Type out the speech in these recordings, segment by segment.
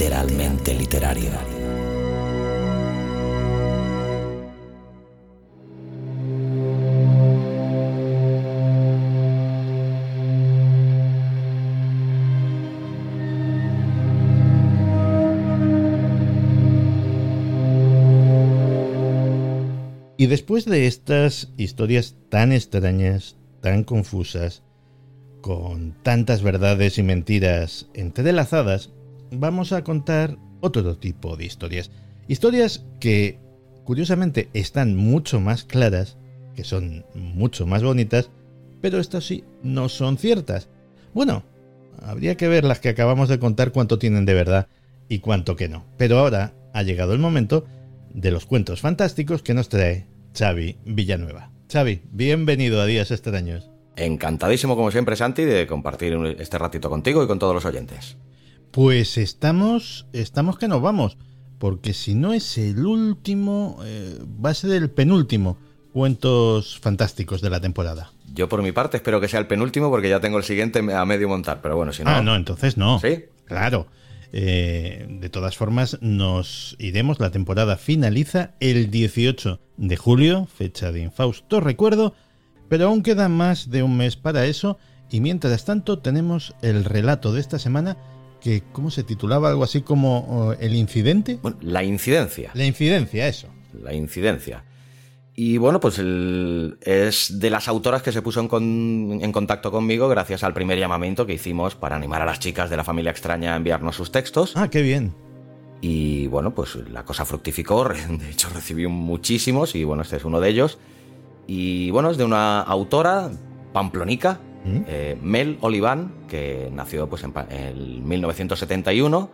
Literalmente literario. Y después de estas historias tan extrañas, tan confusas, con tantas verdades y mentiras entrelazadas, vamos a contar otro tipo de historias. Historias que, curiosamente, están mucho más claras, que son mucho más bonitas, pero estas sí no son ciertas. Bueno, habría que ver las que acabamos de contar cuánto tienen de verdad y cuánto que no. Pero ahora ha llegado el momento de los cuentos fantásticos que nos trae Xavi Villanueva. Xavi, bienvenido a Días Extraños. Encantadísimo como siempre, Santi, de compartir este ratito contigo y con todos los oyentes. Pues estamos, estamos que nos vamos, porque si no es el último, eh, va a ser el penúltimo cuentos fantásticos de la temporada. Yo por mi parte espero que sea el penúltimo porque ya tengo el siguiente a medio montar, pero bueno, si no... Ah, no, entonces no. ¿Sí? Claro. Eh, de todas formas, nos iremos. La temporada finaliza el 18 de julio, fecha de infausto recuerdo, pero aún queda más de un mes para eso. Y mientras tanto, tenemos el relato de esta semana que, ¿cómo se titulaba? Algo así como El incidente. Bueno, la incidencia. La incidencia, eso. La incidencia. Y bueno, pues el- es de las autoras que se puso en, con- en contacto conmigo gracias al primer llamamiento que hicimos para animar a las chicas de la familia extraña a enviarnos sus textos. Ah, qué bien. Y bueno, pues la cosa fructificó. De hecho, recibí muchísimos y bueno, este es uno de ellos. Y bueno, es de una autora pamplonica, ¿Mm? eh, Mel Oliván, que nació pues en, pa- en 1971.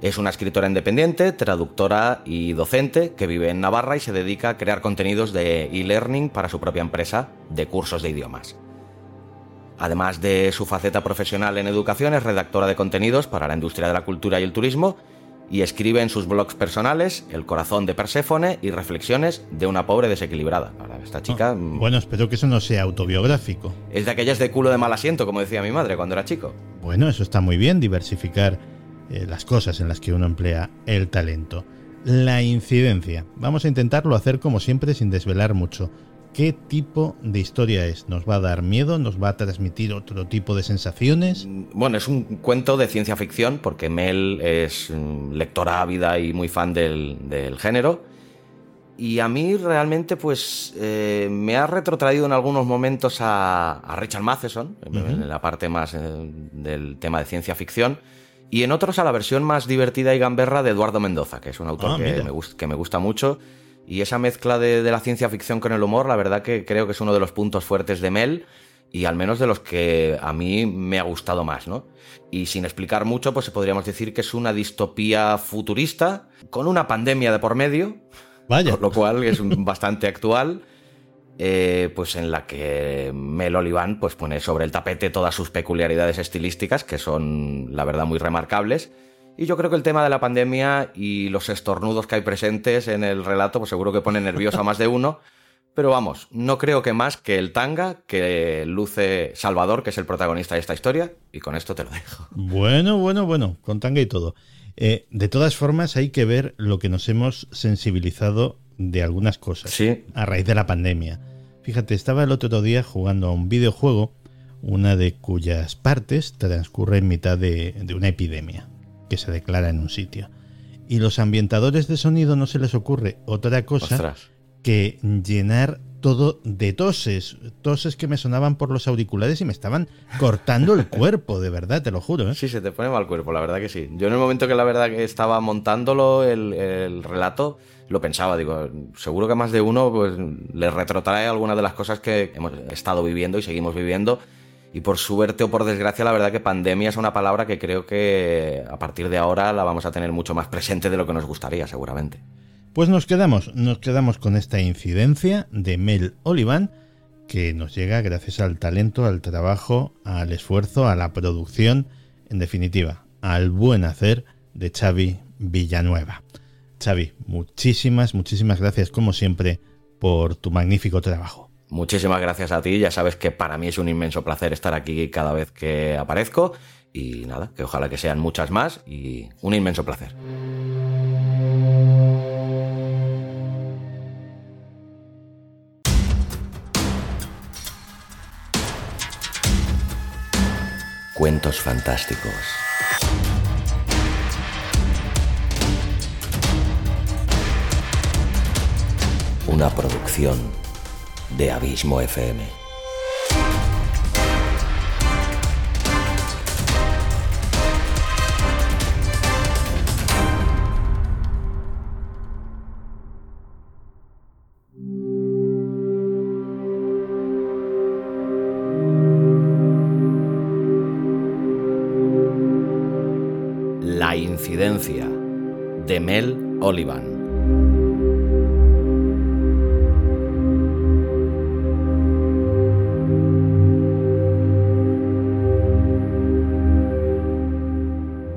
Es una escritora independiente, traductora y docente que vive en Navarra y se dedica a crear contenidos de e-learning para su propia empresa de cursos de idiomas. Además de su faceta profesional en educación, es redactora de contenidos para la industria de la cultura y el turismo y escribe en sus blogs personales El corazón de Perséfone y Reflexiones de una pobre desequilibrada. Esta chica mm, Bueno, espero que eso no sea autobiográfico. es de aquellas de culo de mal asiento, como decía mi madre cuando era chico. Bueno, eso está muy bien, diversificar eh, las cosas en las que uno emplea el talento. La incidencia. Vamos a intentarlo hacer como siempre sin desvelar mucho. ¿Qué tipo de historia es? ¿Nos va a dar miedo? ¿Nos va a transmitir otro tipo de sensaciones? Bueno, es un cuento de ciencia ficción, porque Mel es mm, lectora ávida y muy fan del, del género. Y a mí realmente, pues, eh, me ha retrotraído en algunos momentos a, a Richard Matheson, en- en la parte más eh, del tema de ciencia ficción, y en otros a la versión más divertida y gamberra de Eduardo Mendoza, que es un autor Ah, me que me gusta mucho. Y esa mezcla de, de la ciencia ficción con el humor, la verdad que creo que es uno de los puntos fuertes de Mel y al menos de los que a mí me ha gustado más, ¿no? Y sin explicar mucho, pues podríamos decir que es una distopía futurista con una pandemia de por medio, Vaya. lo cual es un- bastante actual, eh, pues en la que Mel Oliván pues pone sobre el tapete todas sus peculiaridades estilísticas, que son, la verdad, muy remarcables. Y yo creo que el tema de la pandemia y los estornudos que hay presentes en el relato, pues seguro que pone nervioso a más de uno. Pero vamos, no creo que más que el tanga que luce Salvador, que es el protagonista de esta historia, y con esto te lo dejo. Bueno, bueno, bueno, con tanga y todo. Eh, de todas formas, hay que ver lo que nos hemos sensibilizado de algunas cosas Sí, a raíz de la pandemia. Fíjate, estaba el otro día jugando a un videojuego, una de cuyas partes transcurre en mitad de, de una epidemia que se declara en un sitio. Y los ambientadores de sonido no se les ocurre otra cosa ostras. que llenar todo de toses, toses que me sonaban por los auriculares y me estaban cortando el cuerpo, de verdad, te lo juro. ¿eh? Sí, se te pone mal cuerpo, la verdad que sí. Yo en el momento que la verdad que estaba montándolo, el, el relato, lo pensaba, digo, seguro que más de uno pues, le retrotrae algunas de las cosas que hemos estado viviendo y seguimos viviendo. Y por suerte o por desgracia, la verdad que pandemia es una palabra que creo que a partir de ahora la vamos a tener mucho más presente de lo que nos gustaría, seguramente. Pues nos quedamos, nos quedamos con esta incidencia de Mel Olivan que nos llega gracias al talento, al trabajo, al esfuerzo, a la producción, en definitiva, al buen hacer de Xavi Villanueva. Xavi, muchísimas, muchísimas gracias como siempre por tu magnífico trabajo. Muchísimas gracias a ti, ya sabes que para mí es un inmenso placer estar aquí cada vez que aparezco y nada, que ojalá que sean muchas más y un inmenso placer. Cuentos fantásticos. Una producción de Abismo FM.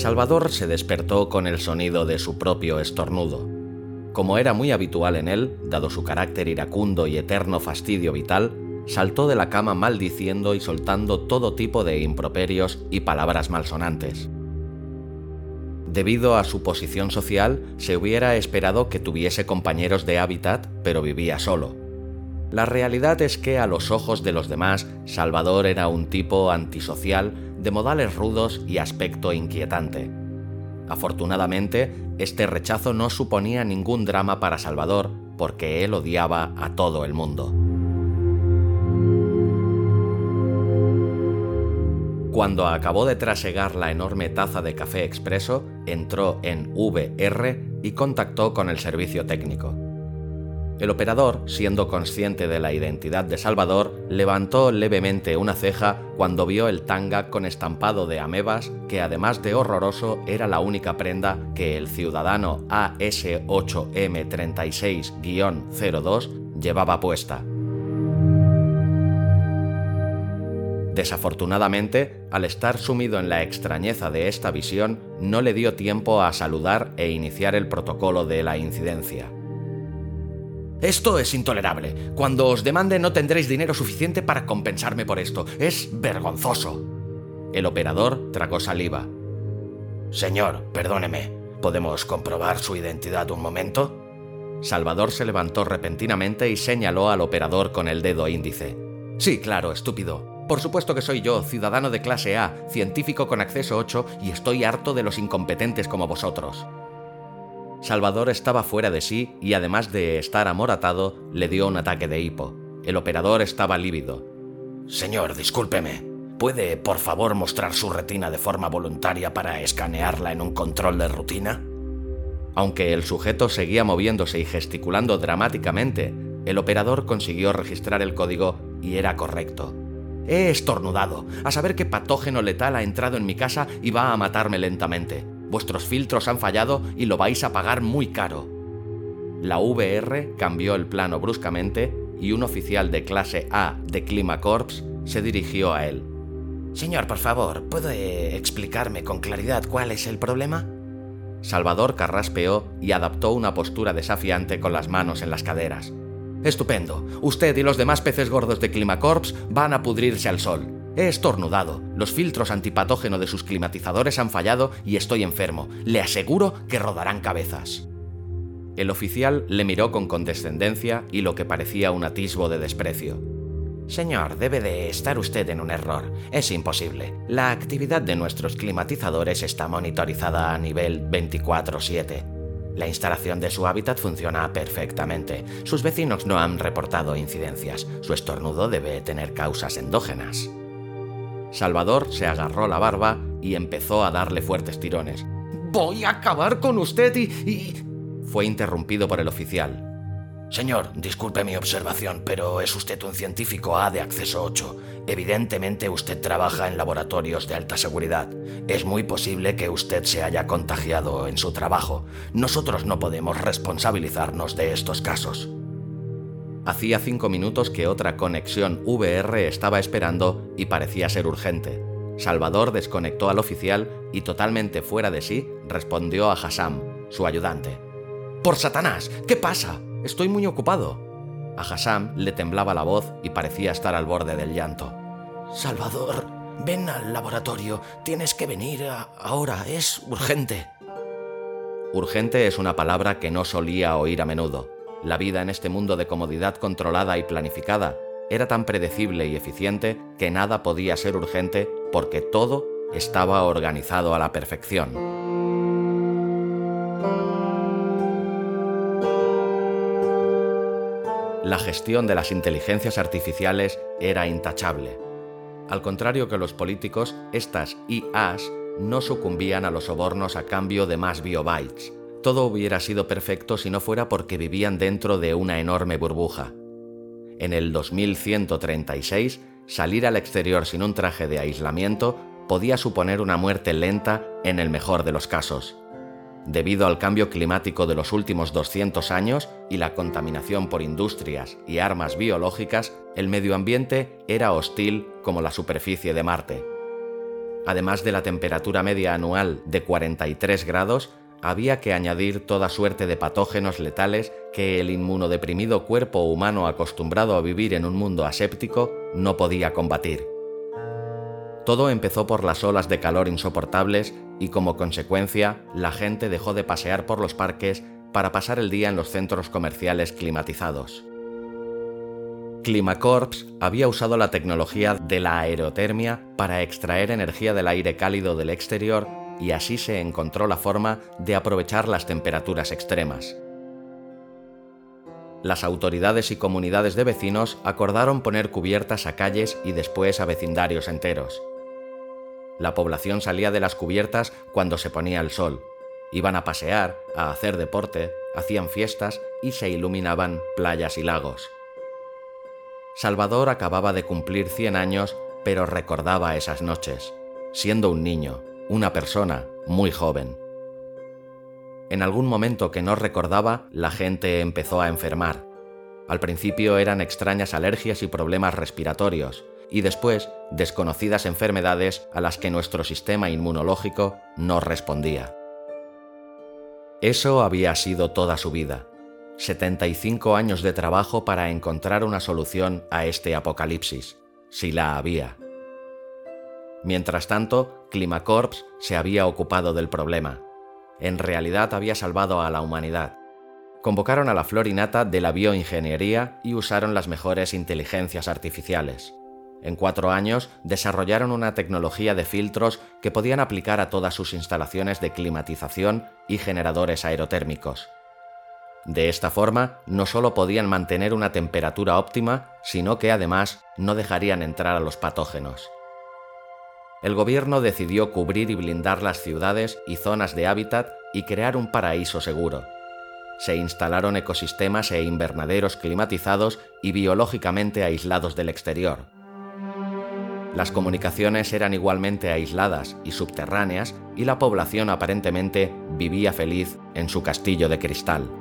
Salvador se despertó con el sonido de su propio estornudo. Como era muy habitual en él, dado su carácter iracundo y eterno fastidio vital, saltó de la cama maldiciendo y soltando todo tipo de improperios y palabras malsonantes. Debido a su posición social, se hubiera esperado que tuviese compañeros de hábitat, pero vivía solo. La realidad es que a los ojos de los demás, Salvador era un tipo antisocial, de modales rudos y aspecto inquietante. Afortunadamente, este rechazo no suponía ningún drama para Salvador, porque él odiaba a todo el mundo. Cuando acabó de trasegar la enorme taza de café expreso, entró en VR y contactó con el servicio técnico. El operador, siendo consciente de la identidad de Salvador, levantó levemente una ceja cuando vio el tanga con estampado de amebas que además de horroroso era la única prenda que el ciudadano AS8M36-02 llevaba puesta. Desafortunadamente, al estar sumido en la extrañeza de esta visión, no le dio tiempo a saludar e iniciar el protocolo de la incidencia. Esto es intolerable. Cuando os demande no tendréis dinero suficiente para compensarme por esto. Es vergonzoso. El operador tragó saliva. Señor, perdóneme. ¿Podemos comprobar su identidad un momento? Salvador se levantó repentinamente y señaló al operador con el dedo índice. Sí, claro, estúpido. Por supuesto que soy yo, ciudadano de clase A, científico con acceso 8, y estoy harto de los incompetentes como vosotros. Salvador estaba fuera de sí y además de estar amoratado, le dio un ataque de hipo. El operador estaba lívido. Señor, discúlpeme. ¿Puede, por favor, mostrar su retina de forma voluntaria para escanearla en un control de rutina? Aunque el sujeto seguía moviéndose y gesticulando dramáticamente, el operador consiguió registrar el código y era correcto. He estornudado, a saber qué patógeno letal ha entrado en mi casa y va a matarme lentamente. Vuestros filtros han fallado y lo vais a pagar muy caro. La VR cambió el plano bruscamente y un oficial de clase A de Climacorps se dirigió a él. Señor, por favor, ¿puede explicarme con claridad cuál es el problema? Salvador carraspeó y adaptó una postura desafiante con las manos en las caderas. Estupendo. Usted y los demás peces gordos de Climacorps van a pudrirse al sol. He estornudado, los filtros antipatógeno de sus climatizadores han fallado y estoy enfermo. Le aseguro que rodarán cabezas. El oficial le miró con condescendencia y lo que parecía un atisbo de desprecio. Señor, debe de estar usted en un error. Es imposible. La actividad de nuestros climatizadores está monitorizada a nivel 24/7. La instalación de su hábitat funciona perfectamente. Sus vecinos no han reportado incidencias. Su estornudo debe tener causas endógenas. Salvador se agarró la barba y empezó a darle fuertes tirones. Voy a acabar con usted y... Fue interrumpido por el oficial. Señor, disculpe mi observación, pero es usted un científico A de acceso 8. Evidentemente usted trabaja en laboratorios de alta seguridad. Es muy posible que usted se haya contagiado en su trabajo. Nosotros no podemos responsabilizarnos de estos casos. Hacía cinco minutos que otra conexión VR estaba esperando y parecía ser urgente. Salvador desconectó al oficial y totalmente fuera de sí respondió a Hassam, su ayudante. ¡Por Satanás! ¿Qué pasa? Estoy muy ocupado. A Hassam le temblaba la voz y parecía estar al borde del llanto. Salvador, ven al laboratorio. Tienes que venir ahora. Es urgente. Urgente es una palabra que no solía oír a menudo. La vida en este mundo de comodidad controlada y planificada era tan predecible y eficiente que nada podía ser urgente porque todo estaba organizado a la perfección. la gestión de las inteligencias artificiales era intachable. Al contrario que los políticos, estas IAs no sucumbían a los sobornos a cambio de más biobytes. Todo hubiera sido perfecto si no fuera porque vivían dentro de una enorme burbuja. En el 2136, salir al exterior sin un traje de aislamiento podía suponer una muerte lenta en el mejor de los casos. Debido al cambio climático de los últimos 200 años y la contaminación por industrias y armas biológicas, el medio ambiente era hostil como la superficie de Marte. Además de la temperatura media anual de 43 grados, había que añadir toda suerte de patógenos letales que el inmunodeprimido cuerpo humano acostumbrado a vivir en un mundo aséptico no podía combatir. Todo empezó por las olas de calor insoportables y como consecuencia la gente dejó de pasear por los parques para pasar el día en los centros comerciales climatizados. Climacorps había usado la tecnología de la aerotermia para extraer energía del aire cálido del exterior y así se encontró la forma de aprovechar las temperaturas extremas. Las autoridades y comunidades de vecinos acordaron poner cubiertas a calles y después a vecindarios enteros. La población salía de las cubiertas cuando se ponía el sol. Iban a pasear, a hacer deporte, hacían fiestas y se iluminaban playas y lagos. Salvador acababa de cumplir 100 años, pero recordaba esas noches, siendo un niño, una persona muy joven. En algún momento que no recordaba, la gente empezó a enfermar. Al principio eran extrañas alergias y problemas respiratorios, y después desconocidas enfermedades a las que nuestro sistema inmunológico no respondía. Eso había sido toda su vida. 75 años de trabajo para encontrar una solución a este apocalipsis, si la había. Mientras tanto, Climacorps se había ocupado del problema. En realidad había salvado a la humanidad. Convocaron a la florinata de la bioingeniería y usaron las mejores inteligencias artificiales. En cuatro años desarrollaron una tecnología de filtros que podían aplicar a todas sus instalaciones de climatización y generadores aerotérmicos. De esta forma, no solo podían mantener una temperatura óptima, sino que además no dejarían entrar a los patógenos. El gobierno decidió cubrir y blindar las ciudades y zonas de hábitat y crear un paraíso seguro. Se instalaron ecosistemas e invernaderos climatizados y biológicamente aislados del exterior las comunicaciones eran igualmente aisladas y subterráneas y la población aparentemente vivía feliz en su castillo de cristal.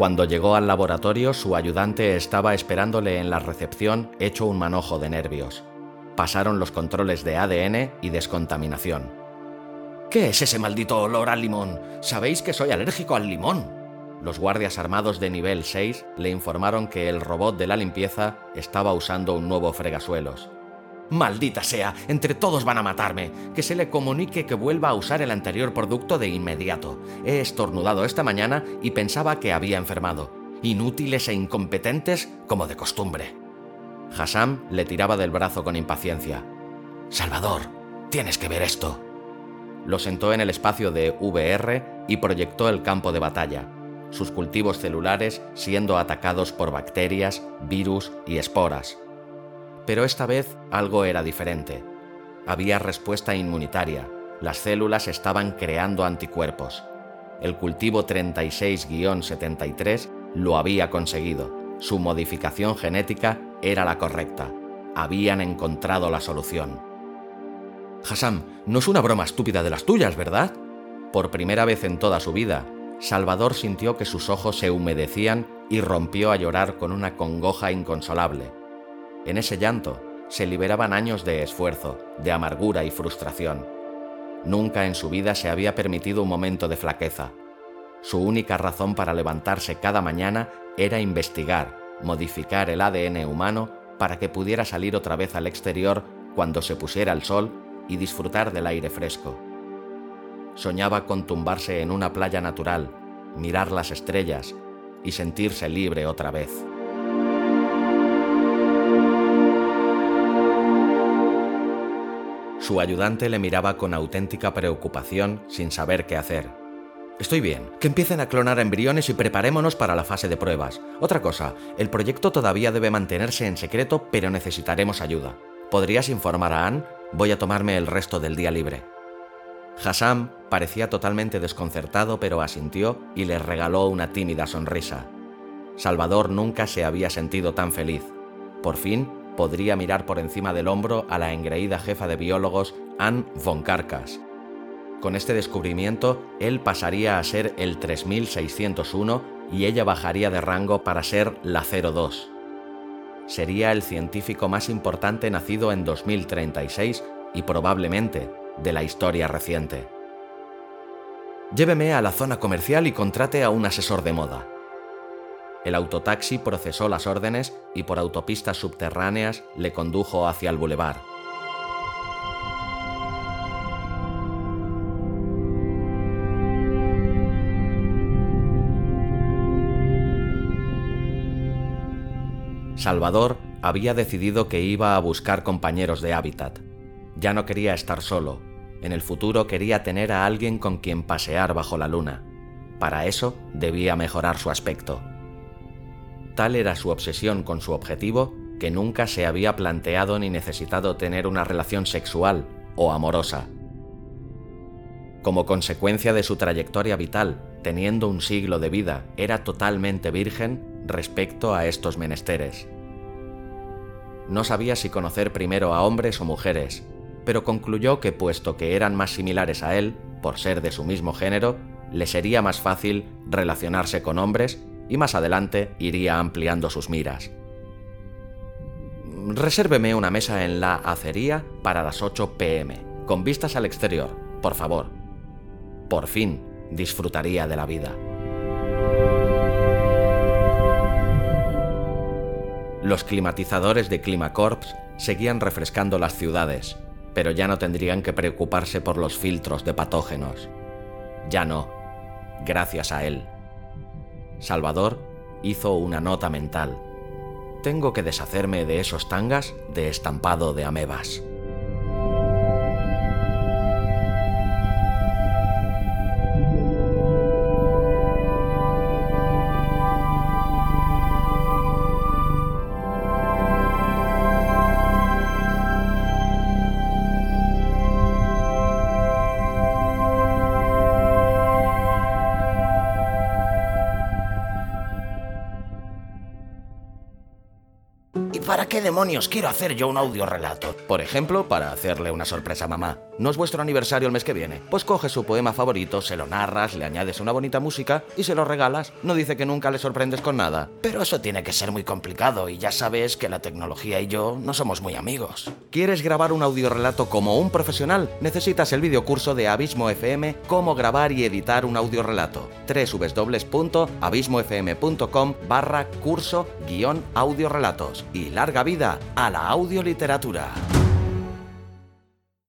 Cuando llegó al laboratorio, su ayudante estaba esperándole en la recepción hecho un manojo de nervios. Pasaron los controles de ADN y descontaminación. ¿Qué es ese maldito olor al limón? Sabéis que soy alérgico al limón, los guardias armados de nivel 6 le informaron que el robot de la limpieza estaba usando un nuevo fregasuelos. Maldita sea, entre todos van a matarme. Que se le comunique que vuelva a usar el anterior producto de inmediato. He estornudado esta mañana y pensaba que había enfermado. Inútiles e incompetentes como de costumbre. Hassam le tiraba del brazo con impaciencia. Salvador, tienes que ver esto. Lo sentó en el espacio de VR y proyectó el campo de batalla, sus cultivos celulares siendo atacados por bacterias, virus y esporas. Pero esta vez algo era diferente. Había respuesta inmunitaria, las células estaban creando anticuerpos. El cultivo 36-73 lo había conseguido. Su modificación genética era la correcta. Habían encontrado la solución. Hassam, no es una broma estúpida de las tuyas, ¿verdad? Por primera vez en toda su vida, Salvador sintió que sus ojos se humedecían y rompió a llorar con una congoja inconsolable. En ese llanto se liberaban años de esfuerzo, de amargura y frustración. Nunca en su vida se había permitido un momento de flaqueza. Su única razón para levantarse cada mañana era investigar, modificar el ADN humano para que pudiera salir otra vez al exterior cuando se pusiera el sol y disfrutar del aire fresco. Soñaba con tumbarse en una playa natural, mirar las estrellas y sentirse libre otra vez. Su ayudante le miraba con auténtica preocupación sin saber qué hacer. Estoy bien, que empiecen a clonar embriones y preparémonos para la fase de pruebas. Otra cosa, el proyecto todavía debe mantenerse en secreto, pero necesitaremos ayuda. ¿Podrías informar a Anne? Voy a tomarme el resto del día libre. Hassam parecía totalmente desconcertado, pero asintió y le regaló una tímida sonrisa. Salvador nunca se había sentido tan feliz. Por fin podría mirar por encima del hombro a la engreída jefa de biólogos Anne von Karkas. Con este descubrimiento, él pasaría a ser el 3601 y ella bajaría de rango para ser la 02. Sería el científico más importante nacido en 2036 y probablemente de la historia reciente. Lléveme a la zona comercial y contrate a un asesor de moda. El autotaxi procesó las órdenes y por autopistas subterráneas le condujo hacia el bulevar. Salvador había decidido que iba a buscar compañeros de hábitat. Ya no quería estar solo. En el futuro quería tener a alguien con quien pasear bajo la luna. Para eso debía mejorar su aspecto. Tal era su obsesión con su objetivo que nunca se había planteado ni necesitado tener una relación sexual o amorosa. Como consecuencia de su trayectoria vital, teniendo un siglo de vida, era totalmente virgen respecto a estos menesteres. No sabía si conocer primero a hombres o mujeres, pero concluyó que puesto que eran más similares a él, por ser de su mismo género, le sería más fácil relacionarse con hombres y más adelante iría ampliando sus miras. Resérveme una mesa en la acería para las 8 pm, con vistas al exterior, por favor. Por fin disfrutaría de la vida. Los climatizadores de Climacorps seguían refrescando las ciudades, pero ya no tendrían que preocuparse por los filtros de patógenos. Ya no, gracias a él. Salvador hizo una nota mental. Tengo que deshacerme de esos tangas de estampado de amebas. thank you ¿Para qué demonios quiero hacer yo un audio relato? Por ejemplo, para hacerle una sorpresa a mamá. ¿No es vuestro aniversario el mes que viene? Pues coges su poema favorito, se lo narras, le añades una bonita música y se lo regalas. No dice que nunca le sorprendes con nada. Pero eso tiene que ser muy complicado y ya sabes que la tecnología y yo no somos muy amigos. ¿Quieres grabar un audio relato como un profesional? Necesitas el videocurso de Abismo FM Cómo grabar y editar un audio relato. www.abismofm.com barra curso guion audio relatos. Y larga vida a la audioliteratura.